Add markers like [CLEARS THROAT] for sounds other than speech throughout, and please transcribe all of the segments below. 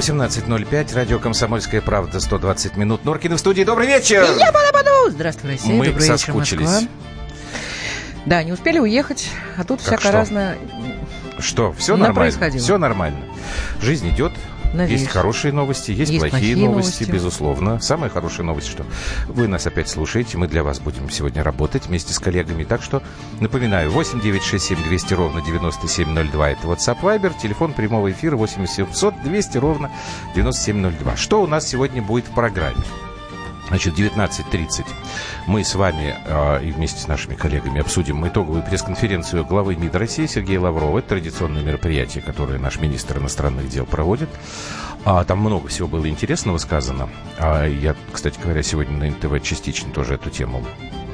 18.05, радио «Комсомольская правда», 120 минут. Норкин в студии. Добрый вечер! Я Балабаду! Здравствуй, Россия. Мы Добрый соскучились. вечер, Москва. Да, не успели уехать, а тут всякое что? разное. Что, все нормально? Все нормально. Жизнь идет. Надеюсь. Есть хорошие новости, есть, Есть плохие, плохие новости, новости. безусловно. Самая хорошая новость, что вы нас опять слушаете. Мы для вас будем сегодня работать вместе с коллегами. Так что, напоминаю, 8 9 6 7 200 ровно 9702. Это WhatsApp Viber. Телефон прямого эфира 8 700 200 ровно 9702. Что у нас сегодня будет в программе? Значит, 19.30 мы с вами э, и вместе с нашими коллегами обсудим итоговую пресс-конференцию главы МИД России Сергея Лаврова. Это традиционное мероприятие, которое наш министр иностранных дел проводит. А, там много всего было интересного сказано. А, я, кстати говоря, сегодня на НТВ частично тоже эту тему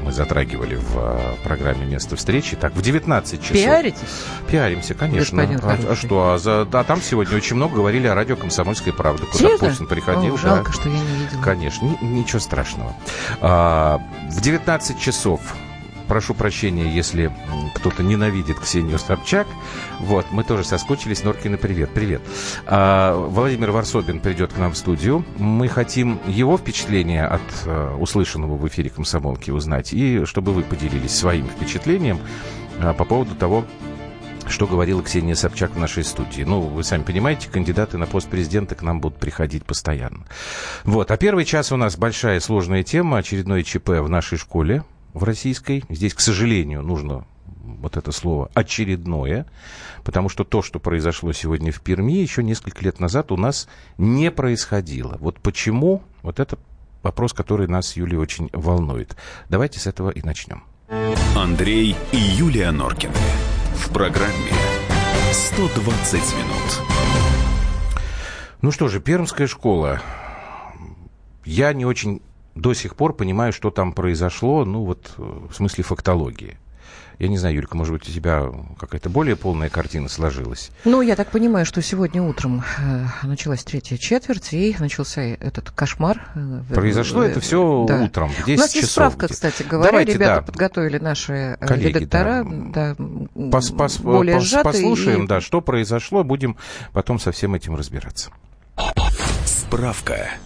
мы затрагивали в э, программе «Место встречи». Так, в 19 часов... Пиаритесь? Пиаримся, конечно. А, а что? А за, да, там сегодня очень много говорили о радио «Комсомольская правда», куда Серьезно? Путин приходил. О, да. жалко, что я не видела. Конечно, ни- ничего страшного. А, в 19 часов, прошу прощения, если кто-то ненавидит Ксению Собчак, вот, мы тоже соскучились. Норкина, привет, привет. А, Владимир Варсобин придет к нам в студию. Мы хотим его впечатления от э, услышанного в эфире «Комсомолки» узнать, и чтобы вы поделились своим впечатлением а, по поводу того, что говорила Ксения Собчак в нашей студии. Ну, вы сами понимаете, кандидаты на пост президента к нам будут приходить постоянно. Вот. А первый час у нас большая сложная тема, очередное ЧП в нашей школе, в российской. Здесь, к сожалению, нужно вот это слово очередное, потому что то, что произошло сегодня в Перми, еще несколько лет назад у нас не происходило. Вот почему? Вот это вопрос, который нас, с Юлей, очень волнует. Давайте с этого и начнем. Андрей и Юлия Норкины. В программе 120 минут. Ну что же, Пермская школа. Я не очень до сих пор понимаю, что там произошло, ну вот э, в смысле фактологии. Я не знаю, Юлька, может быть, у тебя какая-то более полная картина сложилась? Ну, я так понимаю, что сегодня утром э, началась третья четверть, и начался этот кошмар. э, Произошло э, это все да. утром, в 10 У нас есть часов. справка, кстати говоря. Давайте, Ребята да. подготовили наши Коллеги, редактора. да. Да, Пос- пос- более пос- сжатые послушаем, и- да, что произошло, будем потом со всем этим разбираться. Справка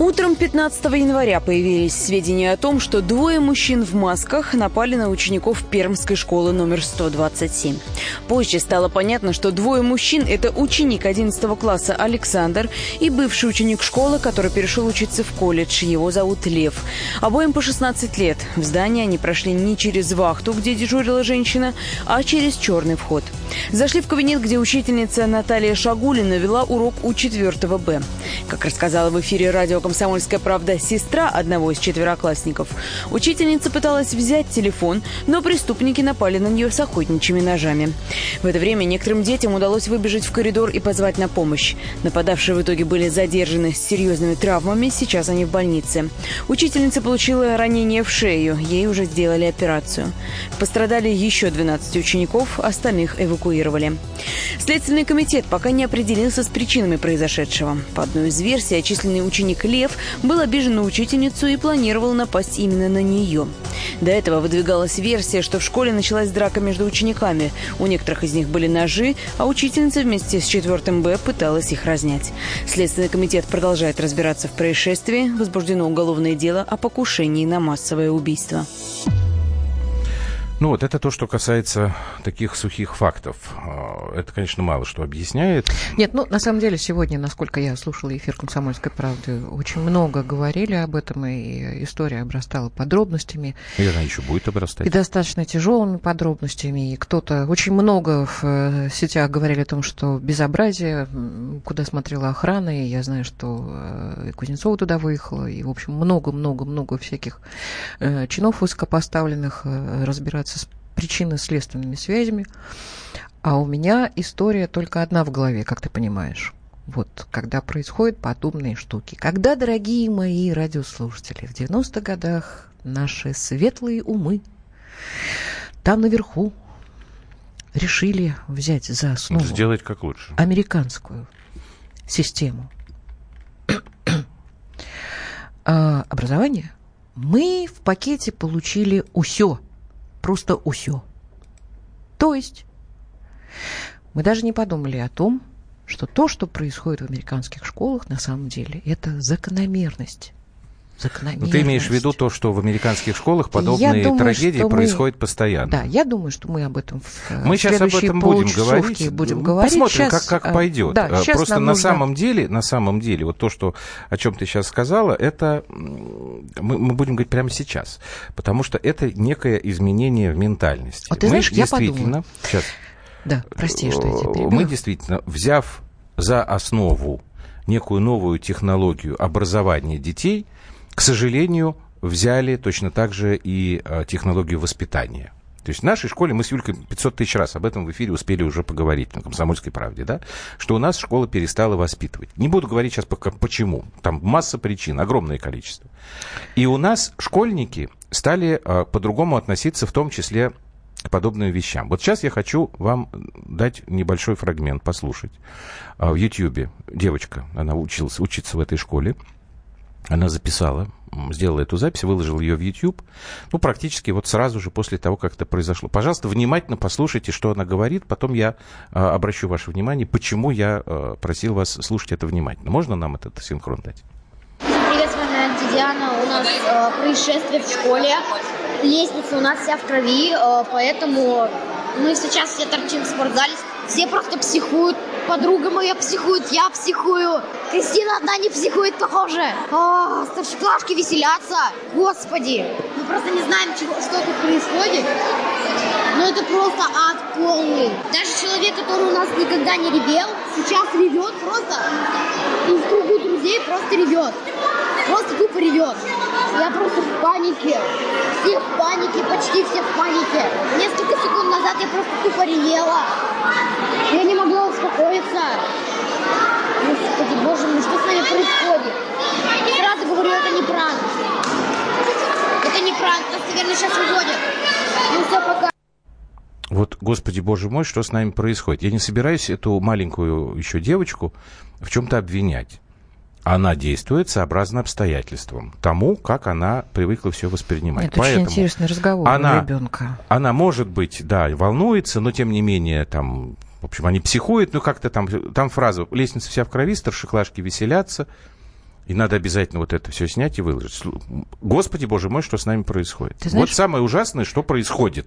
Утром 15 января появились сведения о том, что двое мужчин в масках напали на учеников Пермской школы номер 127. Позже стало понятно, что двое мужчин – это ученик 11 класса Александр и бывший ученик школы, который перешел учиться в колледж. Его зовут Лев. Обоим по 16 лет. В здание они прошли не через вахту, где дежурила женщина, а через черный вход. Зашли в кабинет, где учительница Наталья Шагулина вела урок у 4 Б. Как рассказала в эфире радио «Комсомольская правда» сестра одного из четвероклассников, учительница пыталась взять телефон, но преступники напали на нее с охотничьими ножами. В это время некоторым детям удалось выбежать в коридор и позвать на помощь. Нападавшие в итоге были задержаны с серьезными травмами, сейчас они в больнице. Учительница получила ранение в шею, ей уже сделали операцию. Пострадали еще 12 учеников, остальных эвакуировали. Следственный комитет пока не определился с причинами произошедшего. По одной из версий, отчисленный ученик Лев был обижен на учительницу и планировал напасть именно на нее. До этого выдвигалась версия, что в школе началась драка между учениками. У некоторых из них были ножи, а учительница вместе с 4 Б пыталась их разнять. Следственный комитет продолжает разбираться в происшествии. Возбуждено уголовное дело о покушении на массовое убийство. Ну вот это то, что касается таких сухих фактов. Это, конечно, мало что объясняет. Нет, ну, на самом деле, сегодня, насколько я слушала эфир «Комсомольской правды», очень много говорили об этом, и история обрастала подробностями, И она еще будет обрастать. и достаточно тяжелыми подробностями. И кто-то очень много в э, сетях говорили о том, что безобразие, куда смотрела охрана, и я знаю, что э, и Кузнецова туда выехала, и, в общем, много-много-много всяких э, чинов высокопоставленных разбираться с причинно-следственными связями. А у меня история только одна в голове, как ты понимаешь. Вот, когда происходят подобные штуки. Когда, дорогие мои радиослушатели, в 90-х годах наши светлые умы там наверху решили взять за основу Сделать как лучше. американскую систему [COUGHS] а, образования, мы в пакете получили усё. Просто усё. То есть мы даже не подумали о том, что то, что происходит в американских школах, на самом деле, это закономерность. Закономерность. Ну, ты имеешь в виду то, что в американских школах подобные думаю, трагедии что мы- происходят постоянно. Да, я думаю, что мы об этом в э, Мы сейчас об этом будем говорить. будем говорить. Посмотрим, Щас, как, как а, пойдет. Да, А, щас Просто на нужно- самом деле, на самом деле, вот то, что, о чем ты сейчас сказала, это мы, мы будем говорить прямо сейчас. Потому что это некое изменение в ментальности. Вот ты мы знаешь, я действительно, сейчас, Да, прости, что я тебя Э, перебила. Мы действительно, взяв за основу некую новую технологию образования детей, к сожалению, взяли точно так же и э, технологию воспитания. То есть в нашей школе мы с Юлькой 500 тысяч раз об этом в эфире успели уже поговорить на «Комсомольской правде», да, что у нас школа перестала воспитывать. Не буду говорить сейчас пока почему. Там масса причин, огромное количество. И у нас школьники стали э, по-другому относиться, в том числе к подобным вещам. Вот сейчас я хочу вам дать небольшой фрагмент, послушать. А, В Ютьюбе девочка, она училась, учится в этой школе, она записала, сделала эту запись, выложила ее в YouTube, ну, практически вот сразу же после того, как это произошло. Пожалуйста, внимательно послушайте, что она говорит, потом я а, обращу ваше внимание, почему я а, просил вас слушать это внимательно. Можно нам этот синхрон дать? Привет, с вами Диана. У нас э, происшествие в школе. Лестница у нас вся в крови, э, поэтому мы сейчас все торчим в спортзале. Все просто психуют. Подруга моя психует, я психую. Кристина одна не психует, похоже. А, старшеклассники веселятся. Господи. Мы просто не знаем, чего, что тут происходит. Но это просто ад полный. Даже человек, который у нас никогда не ревел, сейчас ревет просто. И в кругу друзей просто ревет. Просто тупо ревет. Я просто в панике. Все в панике, почти все в панике. Несколько секунд назад я просто тупо ревела. Я не могла успокоиться. Господи, боже мой, что с нами происходит? Сразу говорю, это не пранк. Это не пранк, нас, наверное, сейчас уводят. Ну все, пока. Вот, господи, боже мой, что с нами происходит? Я не собираюсь эту маленькую еще девочку в чем-то обвинять. Она действует сообразно обстоятельствам, тому, как она привыкла все воспринимать. Это очень интересный разговор она- у ребенка. Она, может быть, да, волнуется, но тем не менее, там, в общем, они психуют, ну как-то там, там фраза, лестница вся в крови, старшеклашки веселятся, и надо обязательно вот это все снять и выложить. Господи, боже мой, что с нами происходит? Ты знаешь- Вот самое ужасное, что происходит.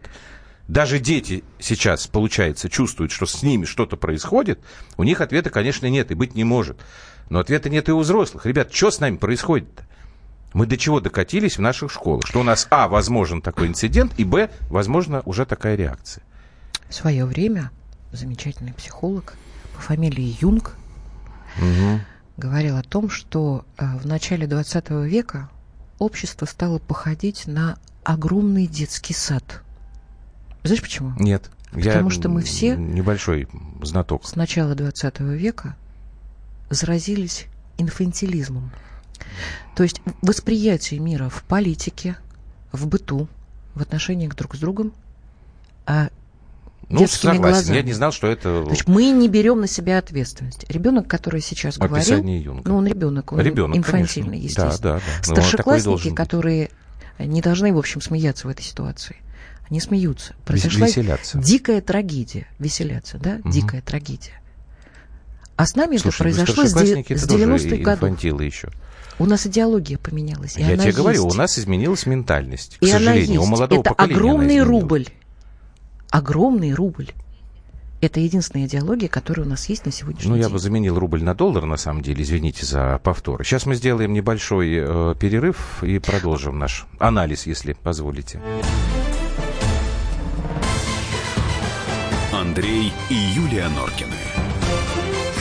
Даже дети сейчас, получается, чувствуют, что с ними что-то происходит, у них ответа, конечно, нет и быть не может. Но ответа нет и у взрослых. Ребят, что с нами происходит-то? Мы до чего докатились в наших школах? Что у нас, а, возможен такой инцидент, и, б, возможно, уже такая реакция. В свое время замечательный психолог по фамилии Юнг говорил о том, что э, в начале 20 века общество стало походить на огромный детский сад. Знаешь почему? Нет. Потому я что мы все- Небольшой знаток. С начала 20 века заразились инфантилизмом. То есть восприятие мира в политике, в быту, в отношениях друг с другом, а Ну, детскими согласен. глазами. Я не знал, что это То есть мы не берем на себя ответственность. Ребенок, который сейчас говорил, описание Юнга. ну он ребенок, он Ребенок, инфантильный, конечно. естественно. Да, да, да. Такой Старшеклассники, должен которые не должны, в общем, смеяться в этой ситуации, они смеются. Произошла Веселятся. дикая трагедия, веселяться, да, Мгм. дикая трагедия. А с нами Слушай, это ну, произошло с, с это тоже 90-х годов. еще. У нас идеология поменялась. И Я она тебе говорю, есть. у нас изменилась ментальность. К и она сожалению, есть. у молодого это поколения она огромный рубль. Огромный рубль. Это единственная идеология, которая у нас есть на сегодняшний Ну, день. я бы заменил рубль на доллар, на самом деле, извините за повтор. Сейчас мы сделаем небольшой э, перерыв и продолжим наш анализ, если позволите. Андрей и Юлия Норкины.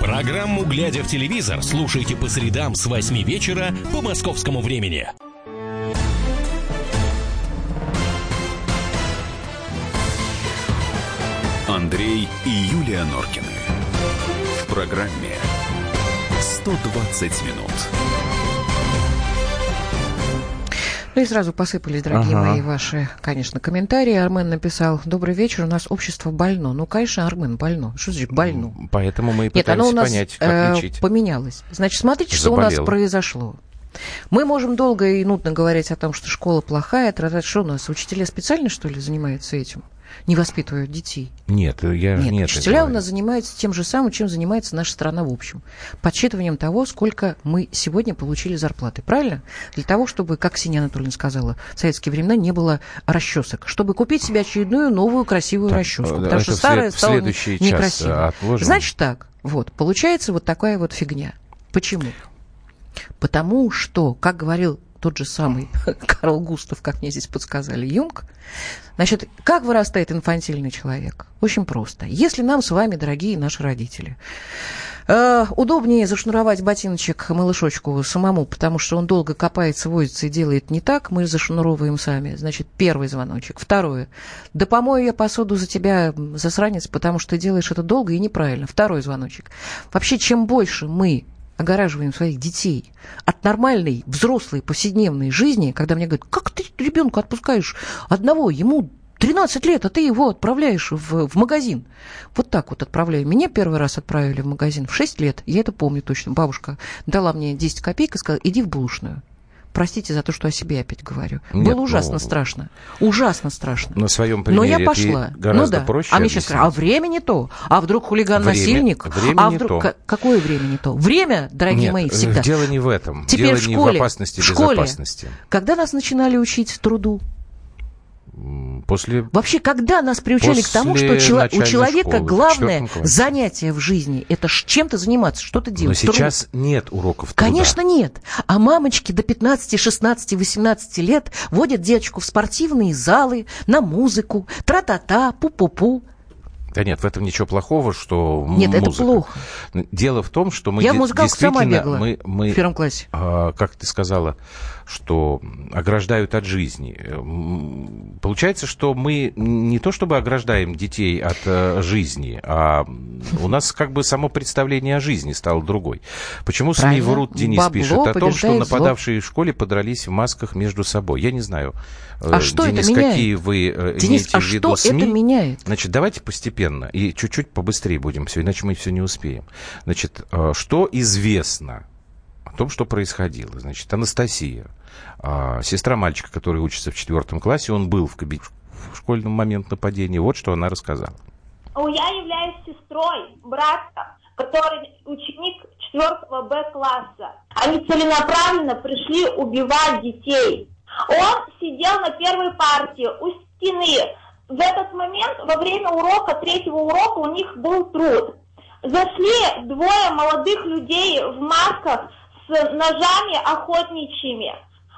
Программу «Глядя в телевизор» слушайте по средам с 8 вечера по московскому времени. Андрей и Юлия Норкины. В программе 120 минут. Ну и сразу посыпались, дорогие Ага. мои, ваши, конечно, комментарии. Армен написал, добрый вечер, у нас общество больно. Ну, конечно, Армен больно. Что значит больно? Поэтому мы и Нет, оно пытаемся у нас понять, как э, лечить. поменялось. Значит, смотрите, что у нас Заболело. произошло. Мы можем долго и нудно говорить о том, что школа плохая, тра-та. что у нас, учителя специально, что ли, занимаются этим? Не воспитывают детей. Нет, я же Нет, нет. учителя у нас занимаются тем же самым, чем занимается наша страна в общем. Подсчитыванием того, сколько мы сегодня получили зарплаты. Правильно? Для того, чтобы, как Ксения Анатольевна сказала, в советские времена не было расчесок. Чтобы купить себе очередную новую красивую Так, расческу. э, Потому что старая стала некрасивой. Значит так, вот, получается вот такая вот фигня. Почему? Потому что, как говорил тот же самый [LAUGHS] Карл Густав, как мне здесь подсказали, Юнг, значит, как вырастает инфантильный человек? Очень просто. Если нам с вами, дорогие наши родители, э, удобнее зашнуровать ботиночек малышочку самому, потому что он долго копается, возится и делает не так, мы зашнуровываем сами. Значит, первый звоночек. Второе. Да помою я посуду за тебя, засранец, потому что ты делаешь это долго и неправильно. Второй звоночек. Вообще, чем больше мы огораживаем своих детей от нормальной, взрослой, повседневной жизни, когда мне говорят, как ты ребенка отпускаешь одного, ему 13 лет, а ты его отправляешь в, в магазин. Вот так вот отправляю. Меня первый раз отправили в магазин в 6 лет. Я это помню точно. Бабушка дала мне 10 копеек и сказала, иди в булочную. Простите за то, что о себе опять говорю. Нет, Было ужасно ну, страшно. Ужасно страшно. На своем Но примере я это пошла. гораздо ну да. проще А мне сейчас скажут, а время не то. А вдруг хулиган Время- а не вдруг... то. Ка- Какое время не то? Время, дорогие Нет, мои, э, всегда. дело не в этом. Теперь дело в не школе, в опасности в школе. безопасности. Когда нас начинали учить труду? После Вообще, когда нас приучали к тому, что После чело- у человека школы, главное занятие в жизни это чем-то заниматься, что-то Но делать. труд. сейчас нет уроков труда. Конечно, нет. А мамочки до 15, 16, 18 лет водят девочку в спортивные залы, на музыку, тра-та-та, пу-пу-пу. Да нет, в этом ничего плохого, что Нет, это музыка. плохо. Дело в том, что мы Я де- музыкалку сама бегала мы, мы в первом классе. а, как ты сказала, что ограждают от жизни. Получается, что мы не то чтобы ограждаем детей от э, жизни, а у нас как бы само представление о жизни стало другой. Почему СМИ врут, Денис Бабло пишет, о том, что побеждает зло. нападавшие в школе подрались в масках между собой. Я не знаю, э, А что это Денис, меняет? какие вы э, Денис, имеете а в виду что СМИ. это меняет? Значит, давайте постепенно и чуть-чуть побыстрее будем все, иначе мы все не успеем. Значит, э, что известно о том, что происходило? Значит, Анастасия, а, сестра мальчика, который учится в четвертом классе, он был в, каби- в школьном момент нападения. Вот что она рассказала. Я являюсь сестрой брата, который ученик 4 Б класса. Они целенаправленно пришли убивать детей. Он сидел на первой партии у стены. В этот момент, во время урока, третьего урока, у них был труд. Зашли двое молодых людей в масках с ножами охотничьими.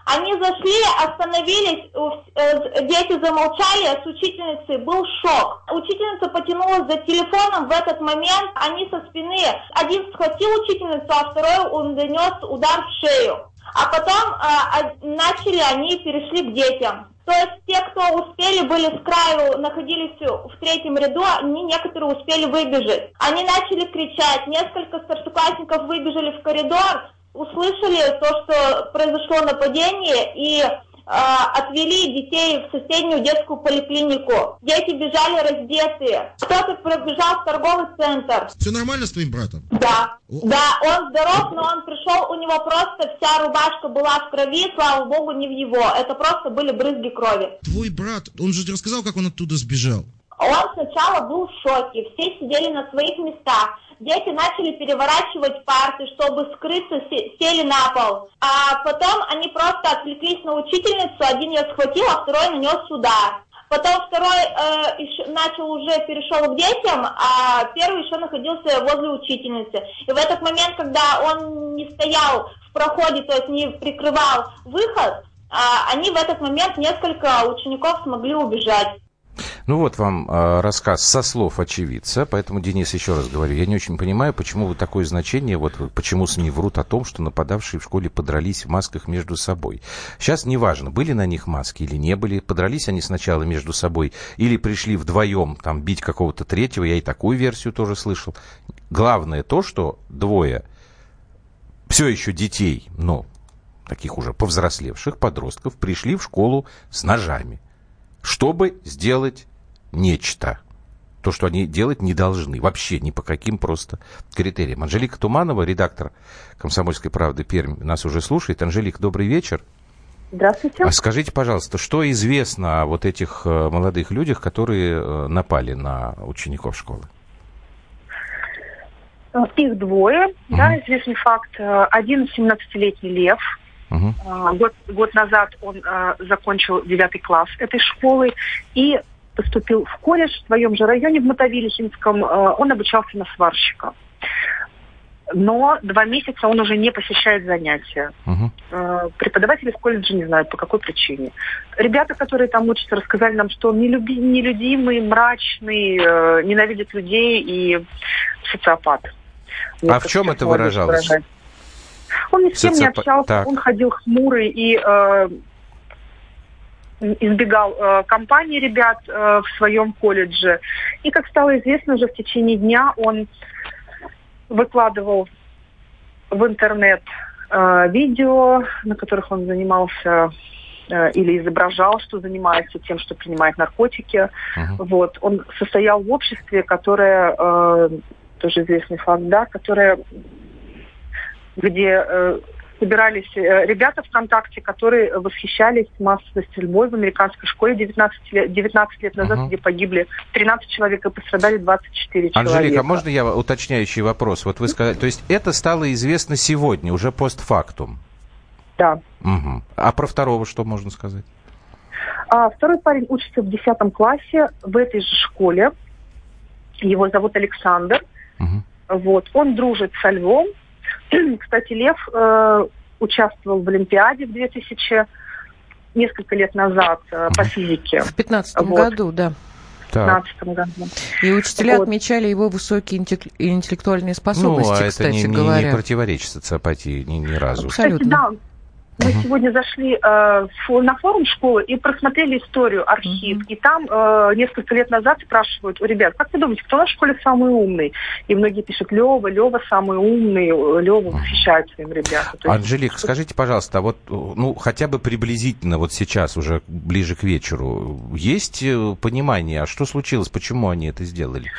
Они зашли, остановились, э, дети замолчали, с учительницей был шок. Учительница потянулась за телефоном в этот момент, они со спины, один схватил учительницу, а второй он донес удар в шею. А потом а, а, начали, они перешли к детям. То есть те, кто успели были с краю, находились в третьем ряду, они некоторые успели выбежать. Они начали кричать, несколько старшеклассников выбежали в коридор, услышали то, что произошло нападение и отвели детей в соседнюю детскую поликлинику. Дети бежали раздетые. Кто-то пробежал в торговый центр. Все нормально с твоим братом? Да, О. да, он здоров, но он пришел, у него просто вся рубашка была в крови, слава богу, не в его. Это просто были брызги крови. Твой брат, он же рассказал, как он оттуда сбежал. Он сначала был в шоке, все сидели на своих местах. Дети начали переворачивать парты, чтобы скрыться, се- сели на пол. А потом они просто отвлеклись на учительницу, один ее схватил, а второй нанес удар. Потом второй э, еще начал уже перешел к детям, а первый еще находился возле учительницы. И в этот момент, когда он не стоял в проходе, то есть не прикрывал выход, а, они в этот момент несколько учеников смогли убежать. Ну вот вам э, рассказ со слов очевидца, поэтому, Денис, еще раз говорю, я не очень понимаю, почему вы такое значение, вот почему СМИ врут о том, что нападавшие в школе подрались в масках между собой. Сейчас неважно, были на них маски или не были, подрались они сначала между собой или пришли вдвоем там бить какого-то третьего, я и такую версию тоже слышал. Главное то, что двое все еще детей, но таких уже повзрослевших подростков, пришли в школу с ножами, чтобы сделать нечто. То, что они делать не должны. Вообще ни по каким просто критериям. Анжелика Туманова, редактор «Комсомольской правды» Пермь, нас уже слушает. Анжелика, добрый вечер. Здравствуйте. А скажите, пожалуйста, что известно о вот этих э, молодых людях, которые э, напали на учеников школы? Их двое, угу. да, известный факт. Один 17-летний Лев. Угу. Год, год назад он э, закончил девятый класс этой школы и поступил в колледж в своем же районе, в Мотовилихинском. Э, он обучался на сварщика. Но два месяца он уже не посещает занятия. Угу. Э, преподаватели в колледже не знают, по какой причине. Ребята, которые там учатся, рассказали нам, что он нелюби, нелюдимый, мрачный, э, ненавидит людей и социопат. А в чем это выражалось? Выражать. Он ни с кем не общался, так. он ходил хмурый и э, избегал э, компании ребят э, в своем колледже. И, как стало известно, уже в течение дня он выкладывал в интернет э, видео, на которых он занимался э, или изображал, что занимается тем, что принимает наркотики. Uh-huh. Вот. Он состоял в обществе, которое, э, тоже известный факт, да, которое где э, собирались э, ребята ВКонтакте, которые восхищались массовой стрельбой в американской школе 19 лет, 19 лет назад, угу. где погибли 13 человек и пострадали 24 Анжелика, человека. Анжелика, можно я уточняющий вопрос? Вот вы сказали, то есть это стало известно сегодня, уже постфактум? Да. Угу. А про второго что можно сказать? А, второй парень учится в 10 классе в этой же школе. Его зовут Александр. Угу. Вот. Он дружит со Львом, [CLEARS THROAT] Кстати, Лев э, участвовал в Олимпиаде в 2000 несколько лет назад э, по физике. В 2015 вот. году, да. В 2015 году. И учителя вот. отмечали его высокие интеллектуальные способности, ну, а кстати это не, говоря. не противоречит социопатии ни, ни разу. Абсолютно. Кстати, да, мы uh-huh. сегодня зашли э, на форум школы и просмотрели историю, архив. Uh-huh. И там э, несколько лет назад спрашивают у ребят, как вы думаете, кто на школе самый умный? И многие пишут, Лева, Лева самый умный, Лева восхищает своим ребятам. Есть... Анжелик, скажите, пожалуйста, а вот ну, хотя бы приблизительно вот сейчас, уже ближе к вечеру, есть э, понимание, а что случилось, почему они это сделали?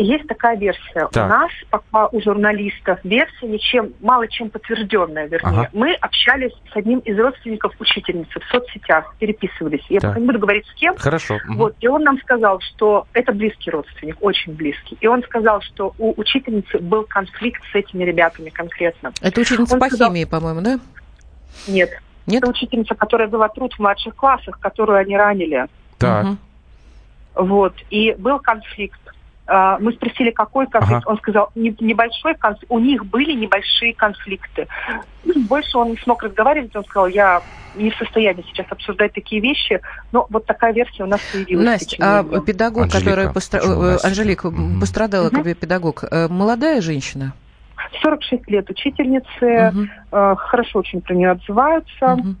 Есть такая версия. Так. У нас, пока у журналистов, версия ничем, мало чем подтвержденная, вернее. Ага. Мы общались с одним из родственников учительницы в соцсетях, переписывались. Я так. пока не буду говорить с кем. Хорошо. Вот, и он нам сказал, что это близкий родственник, очень близкий. И он сказал, что у учительницы был конфликт с этими ребятами конкретно. Это учительница он по сказал... химии, по-моему, да? Нет. Нет. Это учительница, которая была труд в младших классах, которую они ранили. Так. Угу. Вот. И был конфликт. А, мы спросили, какой конфликт. Ага. Он сказал, небольшой конфликт. У них были небольшие конфликты. Больше он не смог разговаривать. Он сказал, я не в состоянии сейчас обсуждать такие вещи, но вот такая версия у нас появилась. Настя, а педагог, Анжелика, который постра... Анжелика угу. пострадала, угу. педагог, э, молодая женщина? 46 лет учительницы, угу. хорошо очень про нее отзываются. Угу.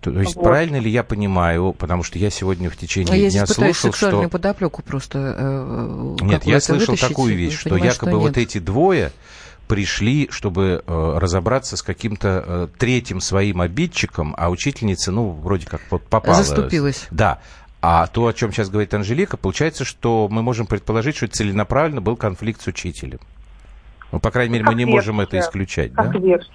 То, то есть вот. правильно ли я понимаю, потому что я сегодня в течение я дня слушал, сексуальную что... подоплеку просто. Э, нет, я слышал такую вещь, что понимаю, якобы что вот эти двое пришли, чтобы э, разобраться с каким-то э, третьим своим обидчиком, а учительница, ну, вроде как вот попала. Заступилась. Да. А то, о чем сейчас говорит Анжелика, получается, что мы можем предположить, что целенаправленно был конфликт с учителем. Ну, по крайней мере, как мы не версия. можем это исключать, как да? Версия.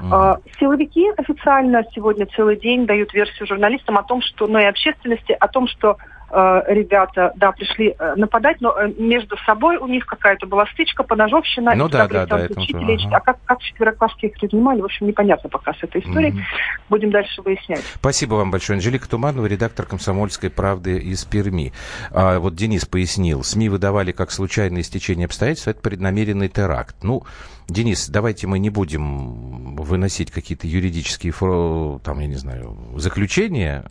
Mm-hmm. Силовики официально сегодня целый день дают версию журналистам о том, что, ну и общественности, о том, что э, ребята, да, пришли э, нападать, но э, между собой у них какая-то была стычка, поножовщина. Ну да, да, да. Это учителей, ага. А как, как четвероклассники их принимали, в общем, непонятно пока с этой историей. Угу. Будем дальше выяснять. Спасибо вам большое. Анжелика Туманова, редактор «Комсомольской правды» из Перми. А, вот Денис пояснил, СМИ выдавали как случайное стечение обстоятельств, это преднамеренный теракт. Ну, Денис, давайте мы не будем выносить какие-то юридические, там, я не знаю, заключения.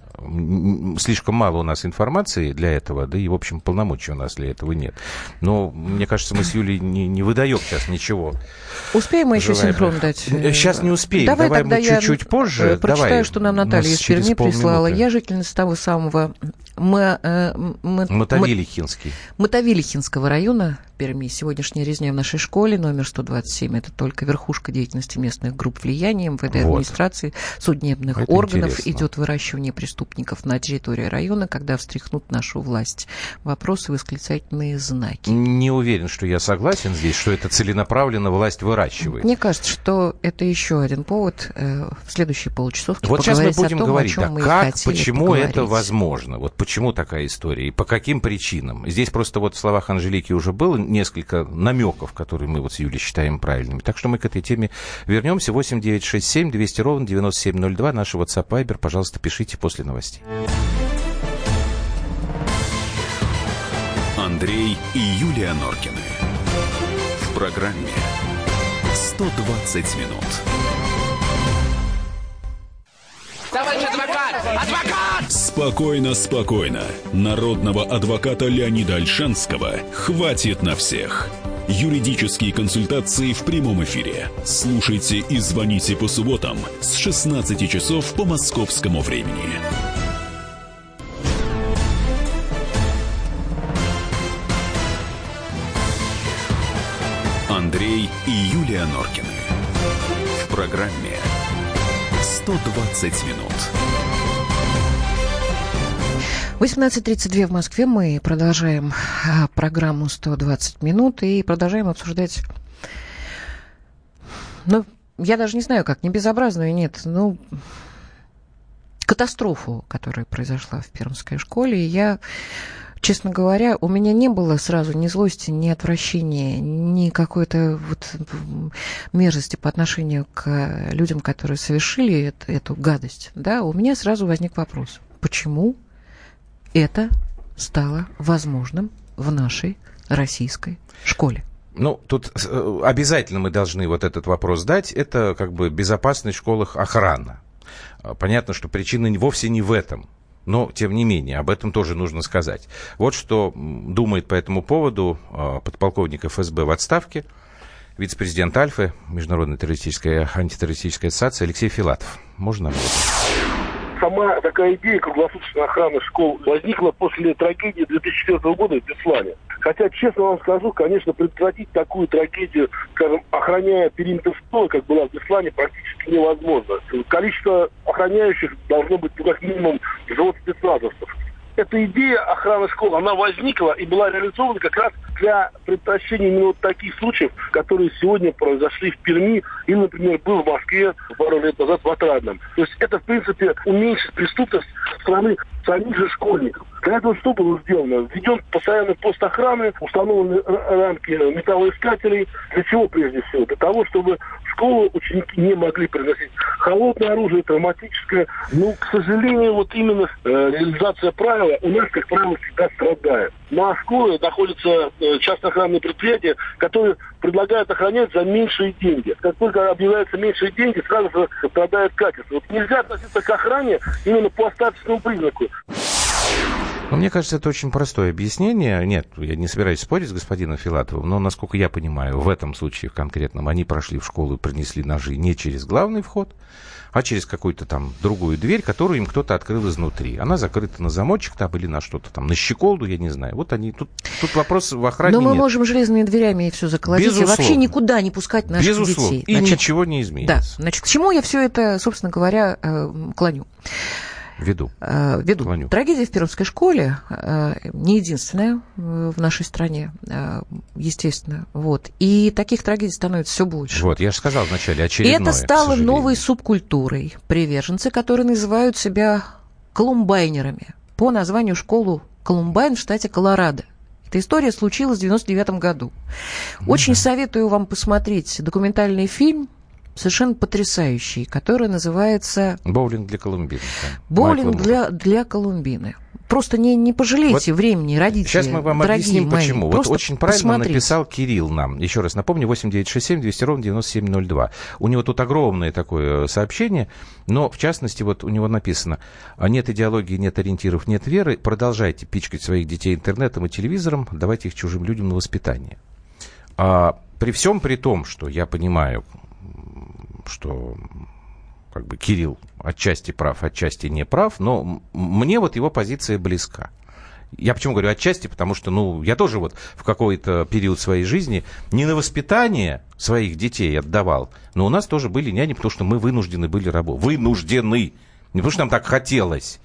Слишком мало у нас информации для этого, да и, в общем, полномочий у нас для этого нет. Но, мне кажется, мы с Юлей не, не выдаем сейчас ничего. Успеем мы еще синхрон дать? Сейчас не успеем. Давай, Давай мы чуть-чуть позже. Прочитаю, Давай. что нам Наталья из Перми прислала. Я жительница того самого э, Мотовилихинский. Мотовилихинского района Перми. Сегодняшняя резня в нашей школе номер 127 это только верхушка деятельности местных групп влияния, МВД, вот. администрации, судебных это органов. Интересно. Идет выращивание преступников на территории района, когда встряхнут нашу власть. Вопросы, восклицательные знаки. Не уверен, что я согласен здесь, что это целенаправленно власть выращивает. Мне кажется, что это еще один повод э, в следующие полчасов Вот сейчас мы будем том, говорить, да, как, почему поговорить. это возможно, вот почему такая история и по каким причинам. Здесь просто вот в словах Анжелики уже было несколько намеков, которые мы вот с Юлей считаем правильными. Так что мы к этой теме вернемся. 8 9 6 7 200 ровно 9702. Наш WhatsApp Viber. Пожалуйста, пишите после новостей. Андрей и Юлия Норкины. В программе 120 минут. Товарищ адвокат! Адвокат! Спокойно, спокойно. Народного адвоката Леонида Альшанского хватит на всех. Юридические консультации в прямом эфире. Слушайте и звоните по субботам с 16 часов по московскому времени. Андрей и Юлия Норкины. В программе 120 минут. 18.32 в Москве. Мы продолжаем а, программу 120 минут и продолжаем обсуждать... Ну, я даже не знаю, как, не безобразную, нет, ну, катастрофу, которая произошла в Пермской школе. И я, честно говоря, у меня не было сразу ни злости, ни отвращения, ни какой-то вот мерзости по отношению к людям, которые совершили эту, эту гадость. Да, у меня сразу возник вопрос. Почему это стало возможным в нашей российской школе. Ну, тут э, обязательно мы должны вот этот вопрос дать. Это как бы безопасность в школах охрана. А, понятно, что причина вовсе не в этом. Но, тем не менее, об этом тоже нужно сказать. Вот что думает по этому поводу а, подполковник ФСБ в отставке, вице-президент Альфы, Международная террористическая антитеррористическая ассоциация Алексей Филатов. Можно? Сама такая идея круглосуточной охраны школ возникла после трагедии 2004 года в Беслане. Хотя, честно вам скажу, конечно, предотвратить такую трагедию, скажем, охраняя периметр школы, как была в Беслане, практически невозможно. Количество охраняющих должно быть, ну, как минимум, взвод спецназовцев эта идея охраны школ, она возникла и была реализована как раз для предотвращения именно вот таких случаев, которые сегодня произошли в Перми и, например, был в Москве пару лет назад в Отрадном. То есть это, в принципе, уменьшит преступность страны самих же школьников. Для этого что было сделано? Введен постоянный пост охраны, установлены рамки металлоискателей. Для чего прежде всего? Для того, чтобы в школу ученики не могли приносить холодное оружие, травматическое. Но, к сожалению, вот именно э, реализация правила у нас, как правило, всегда страдает. На школе находятся э, частно охранные предприятия, которые предлагают охранять за меньшие деньги. Как только объявляются меньшие деньги, сразу же страдает качество. Вот нельзя относиться к охране именно по остаточному признаку. Ну, мне кажется, это очень простое объяснение. Нет, я не собираюсь спорить с господином Филатовым, но, насколько я понимаю, в этом случае в конкретном они прошли в школу и принесли ножи не через главный вход, а через какую-то там другую дверь, которую им кто-то открыл изнутри. Она закрыта на замочек там или на что-то там, на щеколду, я не знаю. Вот они, тут, тут вопрос в охране Но мы нет. можем железными дверями и все заколотить, Безусловно. и вообще никуда не пускать наших Безусловно. детей. И значит, ничего не изменится. Да, значит, к чему я все это, собственно говоря, э, клоню? Веду. Э, веду. Клоню. Трагедия в Пермской школе э, не единственная в нашей стране, э, естественно. Вот. И таких трагедий становится все больше. Вот, я же сказал вначале, очередное, И это стало новой субкультурой. Приверженцы, которые называют себя колумбайнерами. по названию школу Колумбайн в штате Колорадо. Эта история случилась в 99 году. Очень советую вам посмотреть документальный фильм совершенно потрясающий, который называется... Боулинг для Колумбины. Боулинг для, для Колумбины. Просто не, не пожалейте вот времени, родители. Сейчас мы вам объясним, мои. почему. Просто вот очень правильно посмотрите. написал Кирилл нам. Еще раз напомню, 8967 200 ровно 9702. У него тут огромное такое сообщение, но, в частности, вот у него написано, «А нет идеологии, нет ориентиров, нет веры, продолжайте пичкать своих детей интернетом и телевизором, давайте их чужим людям на воспитание. А при всем при том, что я понимаю, что как бы Кирилл отчасти прав, отчасти не прав, но мне вот его позиция близка. Я почему говорю отчасти, потому что, ну, я тоже вот в какой-то период своей жизни не на воспитание своих детей отдавал, но у нас тоже были няни, потому что мы вынуждены были работать. Вынуждены. Не потому что нам так хотелось,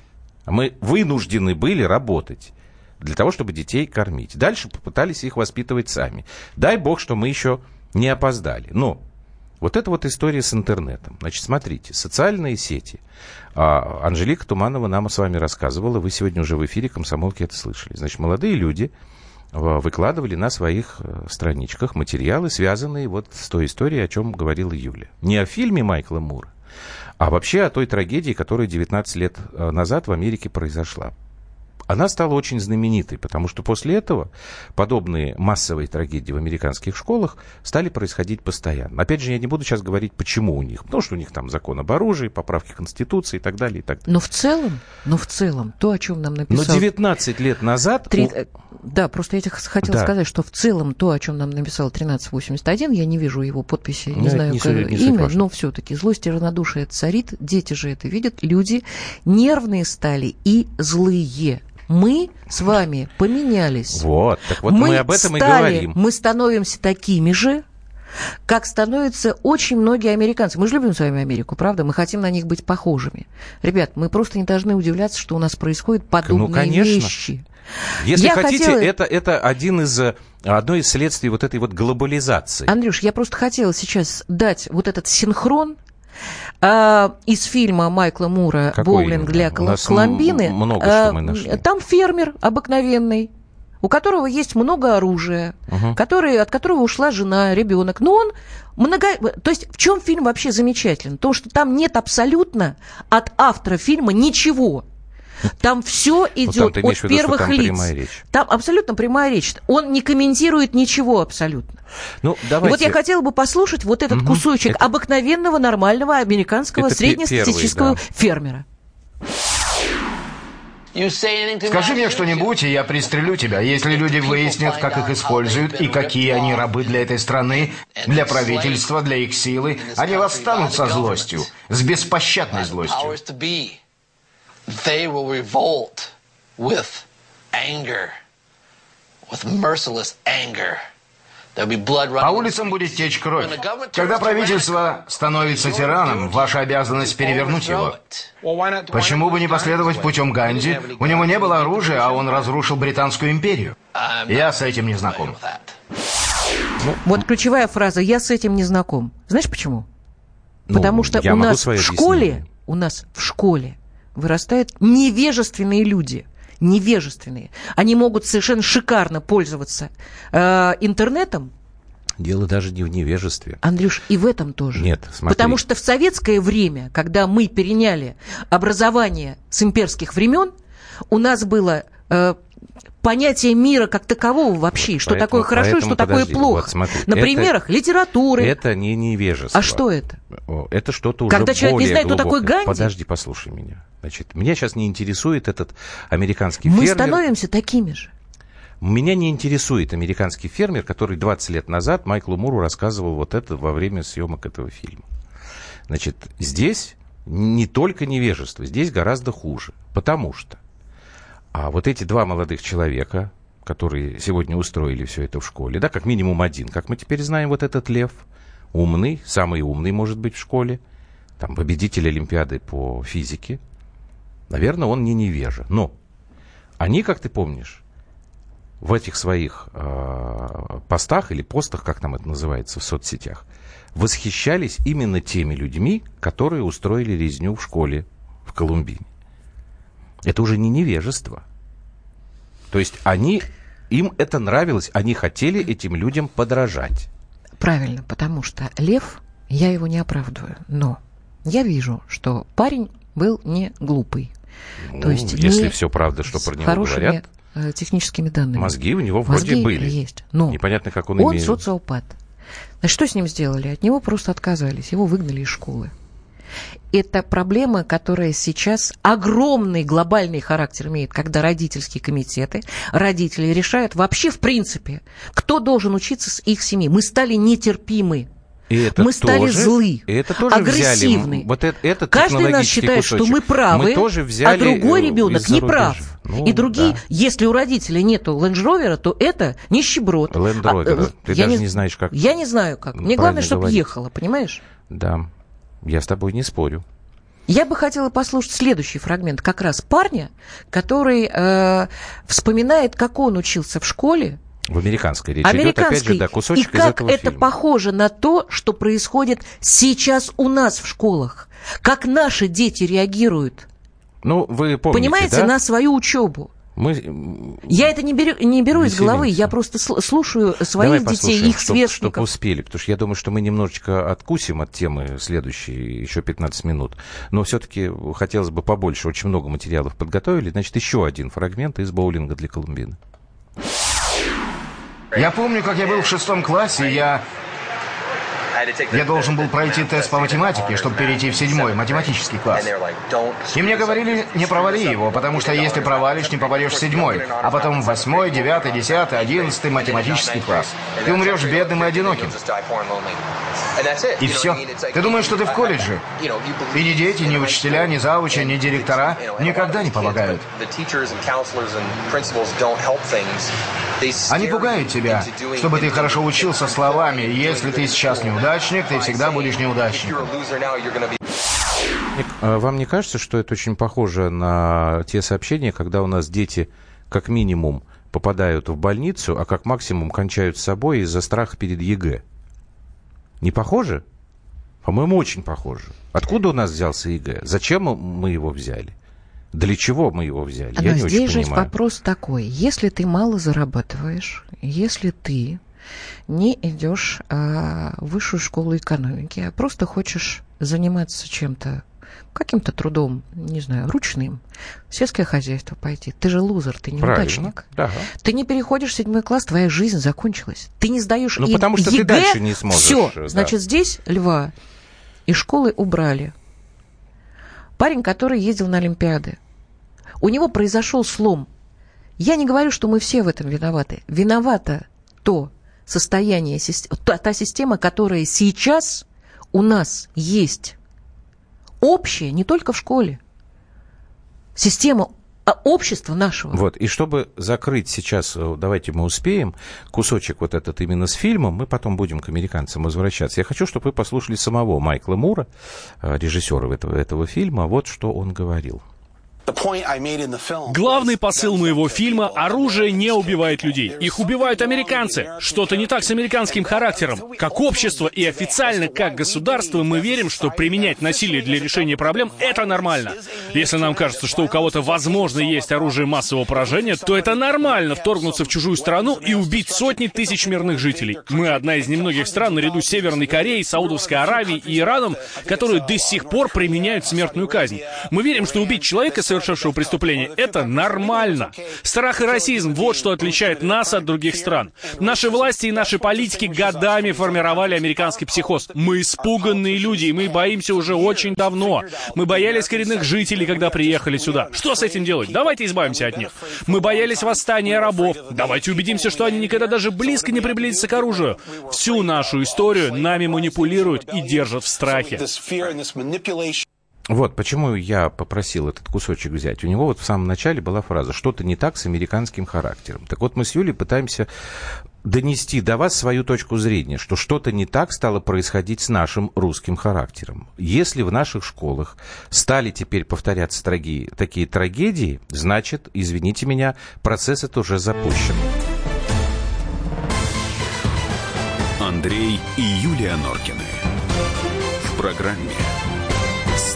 а мы вынуждены были работать для того, чтобы детей кормить. Дальше попытались их воспитывать сами. Дай бог, что мы еще не опоздали. Но вот это вот история с интернетом. Значит, смотрите, социальные сети. А, Анжелика Туманова нам с вами рассказывала, вы сегодня уже в эфире комсомолки это слышали. Значит, молодые люди а, выкладывали на своих э, страничках материалы, связанные вот с той историей, о чем говорила Юля. Не о фильме Майкла Мура, а вообще о той трагедии, которая 19 лет э, назад в Америке произошла она стала очень знаменитой, потому что после этого подобные массовые трагедии в американских школах стали происходить постоянно. Опять же, я не буду сейчас говорить, почему у них. Потому что у них там закон об оружии, поправки Конституции и так далее. И так далее. Но в целом, но в целом, то, о чем нам написал... Но 19 лет назад... Три... У... Да, просто я хотела да. сказать, что в целом то, о чем нам написал 1381, я не вижу его подписи, не но знаю, не как, не имя, но все-таки злость и равнодушие царит, дети же это видят, люди нервные стали и злые мы с вами поменялись. Вот, так вот мы, мы об этом стали, и говорим. Мы становимся такими же, как становятся очень многие американцы. Мы же любим с вами Америку, правда? Мы хотим на них быть похожими. Ребят, мы просто не должны удивляться, что у нас происходят подобные ну, конечно. вещи. Если я хотите, хотела... это, это один из, одно из следствий вот этой вот глобализации. Андрюш, я просто хотела сейчас дать вот этот синхрон а, из фильма Майкла Мура Какой «Боулинг именно? для Кол- Коломбины». Много что мы нашли. Там фермер обыкновенный, у которого есть много оружия, Угу. который, от которого ушла жена, ребенок. Но он много... То есть в чем фильм вообще замечателен? То, что там нет абсолютно от автора фильма ничего. Там все идет Ну, от виду, первых там лиц. речь. Там абсолютно прямая речь. Он не комментирует ничего абсолютно. Ну, И давайте. вот я хотела бы послушать вот этот Мгм. кусочек Это- обыкновенного нормального американского Это среднестатистического первый, фермера. Скажи мне что-нибудь, и я пристрелю тебя, если люди выяснят, как их используют и какие они рабы для этой страны, для правительства, для их силы. Они восстанут со злостью, с беспощадной злостью. They will revolt with anger, with merciless anger. There'll be blood По улицам будет течь кровь. Когда правительство становится тираном, ваша обязанность перевернуть его. Почему бы не последовать путем Ганди? У него не было оружия, а он разрушил Британскую империю. Я с этим не знаком. Вот ключевая фраза «я с этим не знаком». Знаешь почему? Ну, Потому что у нас в школе, объяснения. у нас в школе вырастают невежественные люди. Невежественные. Они могут совершенно шикарно пользоваться э, интернетом, Дело даже не в невежестве. Андрюш, и в этом тоже. Нет, смотри. Потому что в советское время, когда мы переняли образование с имперских времен, у нас было э, понятие мира как такового вообще, что Поэтому- такое хорошо и что такое плохо. вот смотри, На это- примерах литературы. Это не невежество. А что это? Это что-то уже Когда человек не более знает, кто такой глубокое. Ганди? Подожди, послушай меня. Значит, меня сейчас не интересует этот американский Мы фермер. становимся такими же. Меня не интересует американский фермер, который 20 лет назад Майклу Муру рассказывал вот это во время съемок этого фильма. Значит, здесь не только невежество, здесь гораздо хуже. Потому что а вот эти два молодых человека, которые сегодня устроили все это в школе, да, как минимум один, как мы теперь знаем, вот этот лев, умный, самый умный, может быть, в школе, там, победитель Олимпиады по физике, наверное, он не невежа. Но они, как ты помнишь, в этих своих э, постах или постах, как там это называется в соцсетях, восхищались именно теми людьми, которые устроили резню в школе в Колумбине. Это уже не невежество. То есть они, им это нравилось, они хотели этим людям подражать. Правильно, потому что лев, я его не оправдываю, но я вижу, что парень был не глупый. Ну, То есть если все правда, что про него говорят, э, техническими данными. Мозги у него вроде Мозги были. есть. Но Непонятно, как он, он имеет. социопат. Значит, что с ним сделали? От него просто отказались. Его выгнали из школы. Это проблема, которая сейчас огромный глобальный характер имеет, когда родительские комитеты, родители решают вообще в принципе, кто должен учиться с их семьи. Мы стали нетерпимы. И это мы стали тоже, злы, это тоже агрессивны. Взяли, вот это, это Каждый нас считает, кусочек. что мы правы, мы тоже взяли а другой ребенок не прав. Ну, и другие, да. если у родителей нету ленд то это нищеброд. Ленд А, э, Ты даже не знаешь, как Я не знаю, как. Мне главное, чтобы говорить. ехала, понимаешь? Да, я с тобой не спорю. Я бы хотела послушать следующий фрагмент как раз парня, который э, вспоминает, как он учился в школе. В американской речи идет, опять же, да, кусочек и как это фильма. похоже на то, что происходит сейчас у нас в школах. Как наши дети реагируют, Ну, вы помните, понимаете, да? на свою учебу. Мы... Я это не беру, не беру из головы, я просто сл- слушаю Давай своих детей, послушаем, их чтоб- сверстников. Чтобы успели, потому что я думаю, что мы немножечко откусим от темы следующей, еще 15 минут. Но все-таки хотелось бы побольше, очень много материалов подготовили. Значит, еще один фрагмент из боулинга для Колумбины. Я помню, как я был в шестом классе, я... Я должен был пройти тест по математике, чтобы перейти в седьмой математический класс. И мне говорили, не провали его, потому что если провалишь, не попадешь в седьмой, а потом в восьмой, девятый, десятый, одиннадцатый математический класс. Ты умрешь бедным и одиноким. И все. Ты думаешь, что ты в колледже? И ни дети, ни учителя, ни заучи, ни директора никогда не помогают. Они пугают тебя, чтобы ты хорошо учился словами. Если ты сейчас неудачник, ты всегда будешь неудачником. А Вам не кажется, что это очень похоже на те сообщения, когда у нас дети как минимум попадают в больницу, а как максимум кончают с собой из-за страха перед ЕГЭ? Не похоже? По-моему, очень похоже. Откуда у нас взялся ЕГЭ? Зачем мы его взяли? Для чего мы его взяли? Но Я не здесь очень же понимаю. вопрос такой. Если ты мало зарабатываешь, если ты не идешь а, в высшую школу экономики, а просто хочешь заниматься чем-то, каким-то трудом, не знаю, ручным, в сельское хозяйство пойти. Ты же лузер, ты неудачник. Да. Ты не переходишь в седьмой класс, твоя жизнь закончилась. Ты не сдаешь Ну, и- потому что ты ЕГЭ, дальше не сможешь, Все, да. значит, здесь льва из школы убрали. Парень, который ездил на Олимпиады. У него произошел слом. Я не говорю, что мы все в этом виноваты. Виновата то состояние, та, та система, которая сейчас у нас есть. Общая, не только в школе. Система а, общества нашего. Вот, и чтобы закрыть сейчас, э, давайте мы успеем, кусочек вот этот именно с фильмом, мы потом будем к американцам возвращаться. Я хочу, чтобы вы послушали самого Майкла Мура, э, режиссера этого, этого фильма, вот что он говорил. Главный посыл моего фильма – оружие не убивает людей. Их убивают американцы. Что-то не так с американским характером. Как общество и официально как государство мы верим, что применять насилие для решения проблем – это нормально. Если нам кажется, что у кого-то возможно есть оружие массового поражения, то это нормально вторгнуться в чужую страну и убить сотни тысяч мирных жителей. Мы одна из немногих стран наряду с Северной Кореей, Саудовской Аравией и Ираном, которые до сих пор применяют смертную казнь. Мы верим, что убить человека, совершившего преступление, это нормально. Страх и расизм – вот что отличает нас от других стран. Наши власти и наши политики годами формировали американский психоз. Мы испуганные люди, и мы боимся уже очень давно. Мы боялись коренных жителей, когда приехали сюда. Что с этим делать? Давайте избавимся от них. Мы боялись восстания рабов. Давайте убедимся, что они никогда даже близко не приблизятся к оружию. Всю нашу историю нами манипулируют и держат в страхе. Вот почему я попросил этот кусочек взять. У него вот в самом начале была фраза «что-то не так с американским характером». Так вот мы с Юлей пытаемся донести до вас свою точку зрения, что что-то не так стало происходить с нашим русским характером. Если в наших школах стали теперь повторяться траги- такие трагедии, значит, извините меня, процесс это уже запущен. Андрей и Юлия Норкины. В программе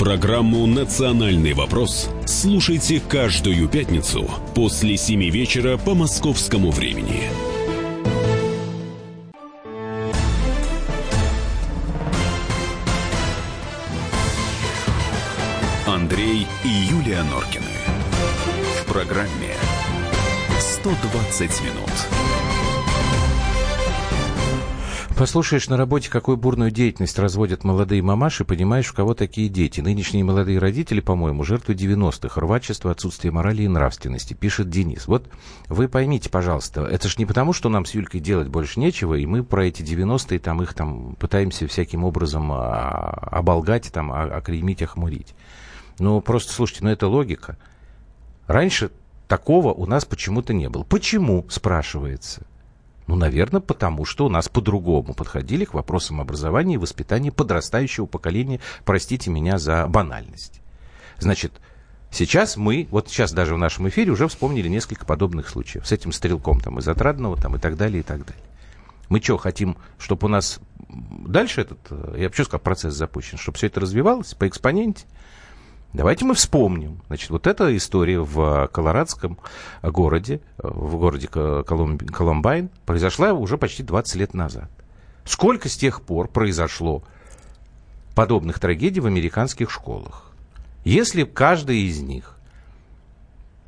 Программу «Национальный вопрос» слушайте каждую пятницу после 7 вечера по московскому времени. Андрей и Юлия Норкины. В программе «120 минут». Послушаешь на работе, какую бурную деятельность разводят молодые мамаши, понимаешь, у кого такие дети. Нынешние молодые родители, по-моему, жертвы 90-х. Рвачество, отсутствие морали и нравственности, пишет Денис. Вот вы поймите, пожалуйста, это ж не потому, что нам с Юлькой делать больше нечего, и мы про эти 90-е там их там пытаемся всяким образом а, оболгать, там, а, оклеймить, охмурить. Ну, просто, слушайте, ну это логика. Раньше такого у нас почему-то не было. Почему, спрашивается? Ну, наверное, потому что у нас по-другому подходили к вопросам образования и воспитания подрастающего поколения. Простите меня за банальность. Значит, сейчас мы, вот сейчас даже в нашем эфире уже вспомнили несколько подобных случаев. С этим стрелком там из Отрадного там, и так далее, и так далее. Мы что, хотим, чтобы у нас дальше этот, э, я вообще сказал, процесс запущен, чтобы все это развивалось по экспоненте? Давайте мы вспомним. Значит, вот эта история в Колорадском городе, в городе Колумбайн, произошла уже почти 20 лет назад. Сколько с тех пор произошло подобных трагедий в американских школах? Если каждая из них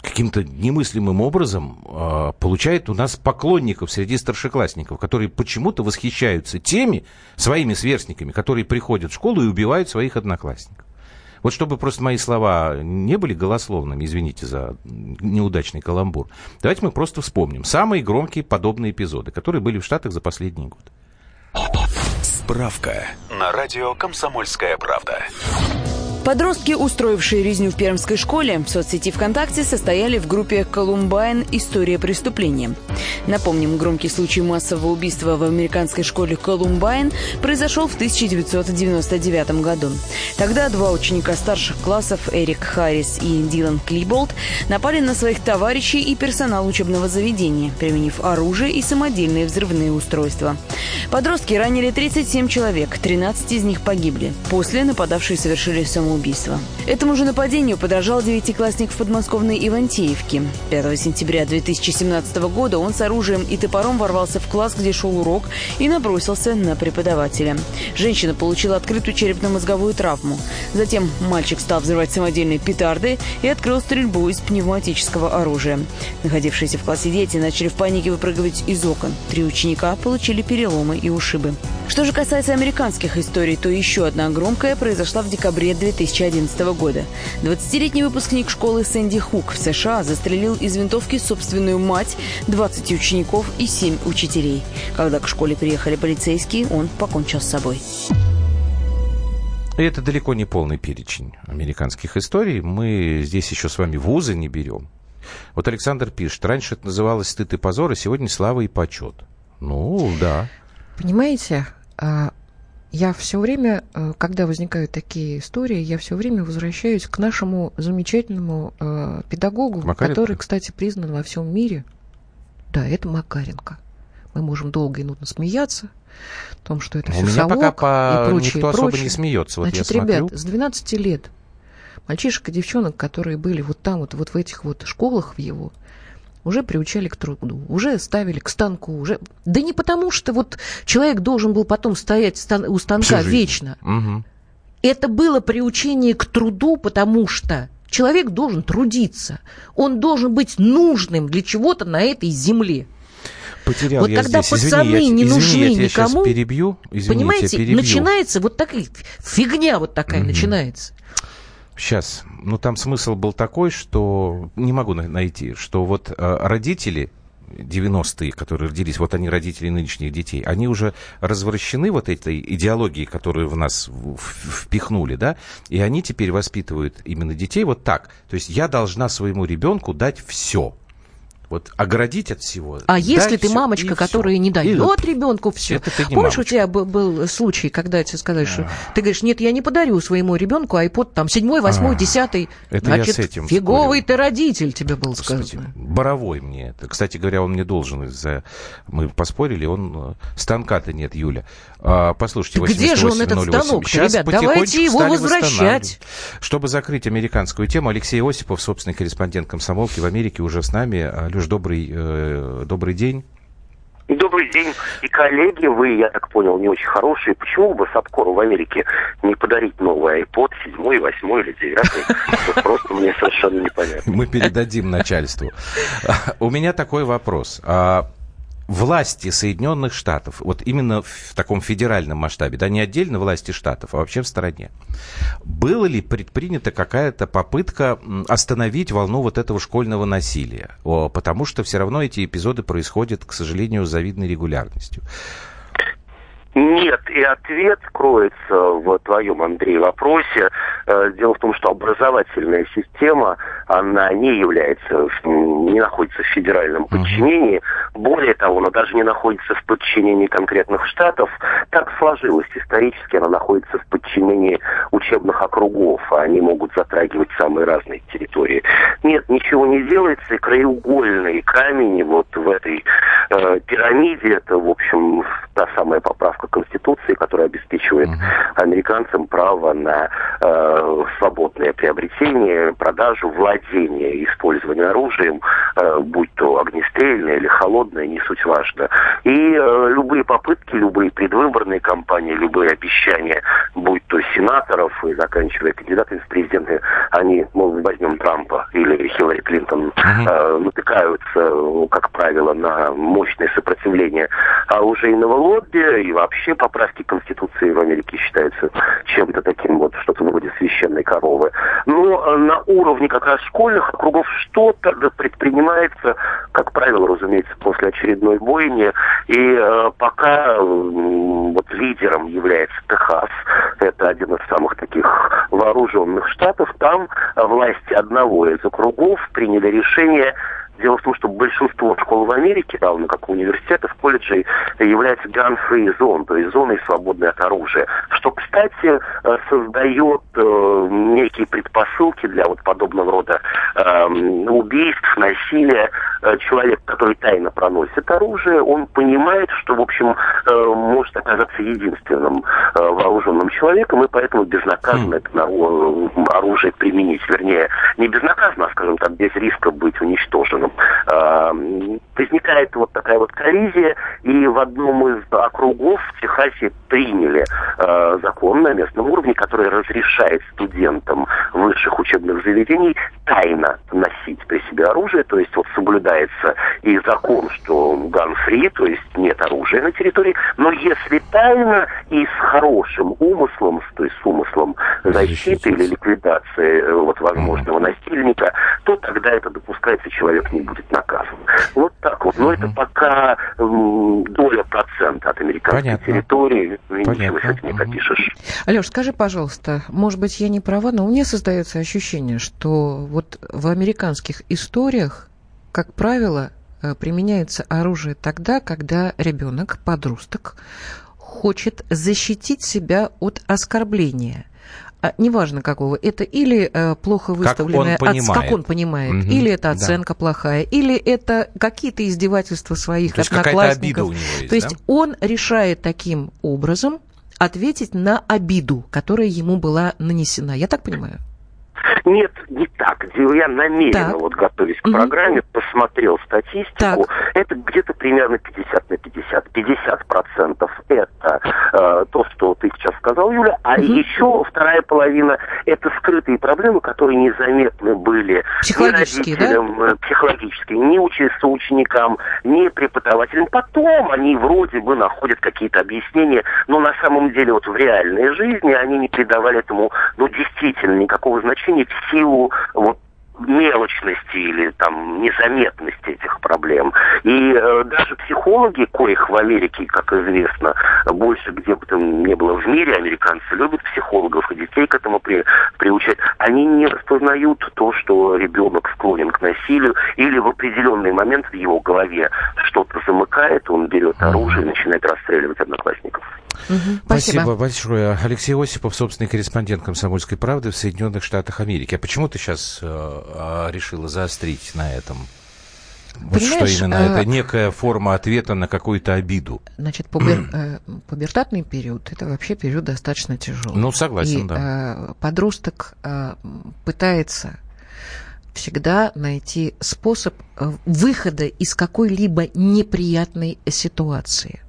каким-то немыслимым образом э, получает у нас поклонников среди старшеклассников, которые почему-то восхищаются теми своими сверстниками, которые приходят в школу и убивают своих одноклассников. Вот чтобы просто мои слова не были голословными, извините за неудачный каламбур, давайте мы просто вспомним самые громкие подобные эпизоды, которые были в Штатах за последние годы. Справка на радио «Комсомольская правда». Подростки, устроившие резню в Пермской школе, в соцсети ВКонтакте состояли в группе «Колумбайн. История преступления». Напомним, громкий случай массового убийства в американской школе «Колумбайн» произошел в 1999 году. Тогда два ученика старших классов, Эрик Харрис и Дилан Клиболт, напали на своих товарищей и персонал учебного заведения, применив оружие и самодельные взрывные устройства. Подростки ранили 37 человек, 13 из них погибли. После нападавшие совершили самоубийство самоубийства. Этому же нападению подражал девятиклассник в подмосковной Ивантеевке. 5 сентября 2017 года он с оружием и топором ворвался в класс, где шел урок, и набросился на преподавателя. Женщина получила открытую черепно-мозговую травму. Затем мальчик стал взрывать самодельные петарды и открыл стрельбу из пневматического оружия. Находившиеся в классе дети начали в панике выпрыгивать из окон. Три ученика получили переломы и ушибы. Что же касается американских историй, то еще одна громкая произошла в декабре 2011 года. 20-летний выпускник школы Сэнди Хук в США застрелил из винтовки собственную мать, 20 учеников и 7 учителей. Когда к школе приехали полицейские, он покончил с собой. И это далеко не полный перечень американских историй. Мы здесь еще с вами вузы не берем. Вот Александр пишет, раньше это называлось стыд и позор, а сегодня слава и почет. Ну, да. Понимаете, а, я все время, э, когда возникают такие истории, я все время возвращаюсь к нашему замечательному э, педагогу, Макаренко? который, кстати, признан во всем мире. Да, это Макаренко. Мы можем долго и нудно смеяться о том, что это все меня совок пока по... и прочее, никто прочее. особо не смеется. Вот Значит, я ребят, смотрю. с 12 лет мальчишек и девчонок, которые были вот там, вот, вот в этих вот школах в его, уже приучали к труду, уже ставили к станку, уже... Да не потому, что вот человек должен был потом стоять стан- у станка вечно. Мгм. Это было приучение к труду, потому что человек должен трудиться. Он должен быть нужным для чего-то на этой земле. Потерял вот я когда здесь. пацаны извини, я, не извини, нужны я никому, сейчас перебью. Извини, понимаете, я перебью. начинается вот такая фигня вот такая Мгм. начинается. Сейчас. Ну, там смысл был такой, что не могу на- найти, что вот э, родители 90-е, которые родились, вот они родители нынешних детей, они уже развращены вот этой идеологией, которую в нас впихнули, да, и они теперь воспитывают именно детей вот так. То есть я должна своему ребенку дать все. Вот оградить от всего. А если ты мамочка, которая не дает ребенку все? Это ты не Помнишь, мамочка. у тебя был, был случай, когда тебе сказали, что ты говоришь, нет, я не подарю своему ребенку iPod там седьмой, восьмой, А, десятый. это я Значит, с этим фиговый ты родитель, тебе было сказано. Боровой мне это. Кстати говоря, он мне должен из-за... Мы поспорили, он... э, Станка-то нет, Юля. А, послушайте, где же он, этот 8808. станок-то, Сейчас ребят? Давайте его возвращать. Чтобы закрыть американскую тему, Алексей Осипов, собственный корреспондент комсомолки в Америке, уже с нами. Алеш, добрый, э, добрый день. Добрый день. И коллеги, вы, я так понял, не очень хорошие. Почему бы Сапкору в Америке не подарить новый iPod, седьмой, восьмой или девятый? Это просто мне совершенно непонятно. Мы передадим начальству. [LAUGHS] У меня такой вопрос. Власти Соединенных Штатов, вот именно в таком федеральном масштабе, да, не отдельно власти штатов, а вообще в стране, было ли предпринята какая-то попытка остановить волну вот этого школьного насилия? Потому что все равно эти эпизоды происходят, к сожалению, с завидной регулярностью. Нет, и ответ кроется в твоем, Андрей, вопросе. Э, Дело в том, что образовательная система, она не является, не находится в федеральном подчинении. Более того, она даже не находится в подчинении конкретных штатов. Так сложилось исторически, она находится в подчинении учебных округов, а они могут затрагивать самые разные территории. Нет, ничего не делается, и краеугольный камень вот в этой э, пирамиде, это, в общем, та самая поправка Конституции, которая обеспечивает американцам право на э, свободное приобретение, продажу, владение использование оружием, э, будь то огнестрельное или холодное, не суть важно. И э, любые попытки, любые предвыборные кампании, любые обещания, будь то сенаторов и заканчивая кандидатами в президенты, они, мол, возьмем Трампа или Хиллари Клинтон, э, натыкаются, как правило, на мощное сопротивление. Оружейного лобби, и вообще поправки Конституции в Америке считаются чем-то таким вот, что-то вроде священной коровы. Но э, на уровне как раз школьных округов что-то предпринимается, как правило, разумеется, после очередной бойни, и э, пока э, вот лидером является Техас, это один из самых таких вооруженных штатов, там власти одного из округов приняли решение Дело в том, что большинство школ в Америке, равно как университетов, колледжей, является gun-free zone, то есть зоной свободной от оружия. Что, кстати, э, создает э, некие предпосылки для вот подобного рода э, убийств, насилия. Э, Человек, который тайно проносит оружие, он понимает, что, в общем, может оказаться единственным вооруженным человеком, и поэтому безнаказанно это на- э, оружие применить. Вернее, не безнаказанно, а, скажем так, без риска быть уничтоженным. Э, Возникает вот такая вот коллизия, и в одном из округов в Техасе приняли э, закон на местном уровне, который разрешает студентам высших учебных заведений тайно носить при себе оружие, то есть вот соблюдается и закон, что gun-free, то есть нет оружия на территории, но если тайно и с хорошим умыслом, то есть с умыслом защиты или ликвидации э, вот возможного насильника, то тогда это допускается, человек не будет наказан. Вот так вот. Но это пока доля процента от американской Понятно. территории, и ничего Понятно. с этим не попишешь. Алеш, скажи, пожалуйста, может быть, я не права, но у меня создается ощущение, что вот в американских историях, как правило, э, применяется оружие тогда, когда ребенок, подросток, хочет защитить себя от оскорбления. А, неважно какого, это или э, плохо выставленная, он понимает. как он понимает, Мгм, или это да. оценка плохая, или это какие-то издевательства своих То есть одноклассников. обида у него есть, То есть да? он решает таким образом ответить на обиду, которая ему была нанесена. Я так понимаю? Нет, не так. Я намеренно, Так. вот готовясь к Мгм. программе, посмотрел статистику. Это где-то примерно 50 на 50. 50 процентов это э, то, что ты сейчас сказал, Юля, а еще вторая половина это скрытые проблемы, которые незаметны были Психологические, ни родителям, э, психологические, ни соученикам, ни преподавателям. Потом они вроде бы находят какие-то объяснения, но на самом деле вот в реальной жизни они не придавали этому, ну, действительно никакого значения в силу вот мелочности или там незаметности этих проблем. И э, даже психологи, коих в Америке, как известно, больше где бы там ни было в мире, американцы любят психологов и детей к этому при, приучать, они не распознают то, что ребенок склонен к насилию или в определенный момент в его голове что-то замыкает, он берет оружие и начинает расстреливать одноклассников. Угу, спасибо. спасибо большое. Алексей Осипов, собственный корреспондент «Комсомольской правды» в Соединенных Штатах Америки. А почему ты сейчас э, а, решила заострить на этом? Вот что именно а... это некая форма ответа на какую-то обиду. Значит, пубер, э, пубертатный период это вообще период достаточно тяжелый. Ну, согласен, И, да. Э, подросток э, пытается всегда найти способ э, выхода из какой-либо неприятной ситуации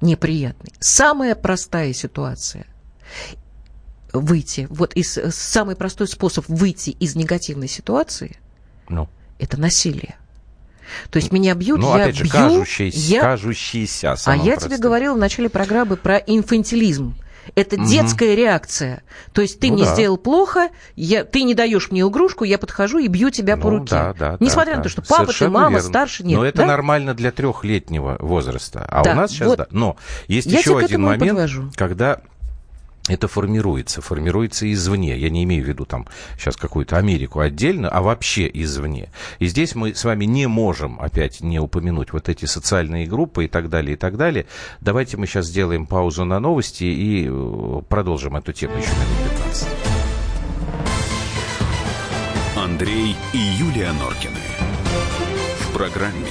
неприятный. Самая простая ситуация выйти, вот из, самый простой способ выйти из негативной ситуации ну. это насилие. То есть меня бьют, ну, я опять же, бью, кажущийся, я... кажущийся А я простым. тебе говорила в начале программы про инфантилизм. Это угу. детская реакция. То есть ты ну, мне да. сделал плохо, я, ты не даешь мне игрушку, я подхожу и бью тебя ну, по руке. Да, да, Несмотря да, на то, что папа, Совершенно ты, мама, верно. старше, нет. Но это да? нормально для трехлетнего возраста. А да, у нас сейчас, вот. да. Но есть я еще один момент, подвожу. когда это формируется, формируется извне. Я не имею в виду там сейчас какую-то Америку отдельно, а вообще извне. И здесь мы с вами не можем опять не упомянуть вот эти социальные группы и так далее, и так далее. Давайте мы сейчас сделаем паузу на новости и э, продолжим эту тему еще минут 15. Андрей и Юлия Норкины. В программе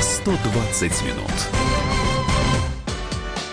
«120 минут».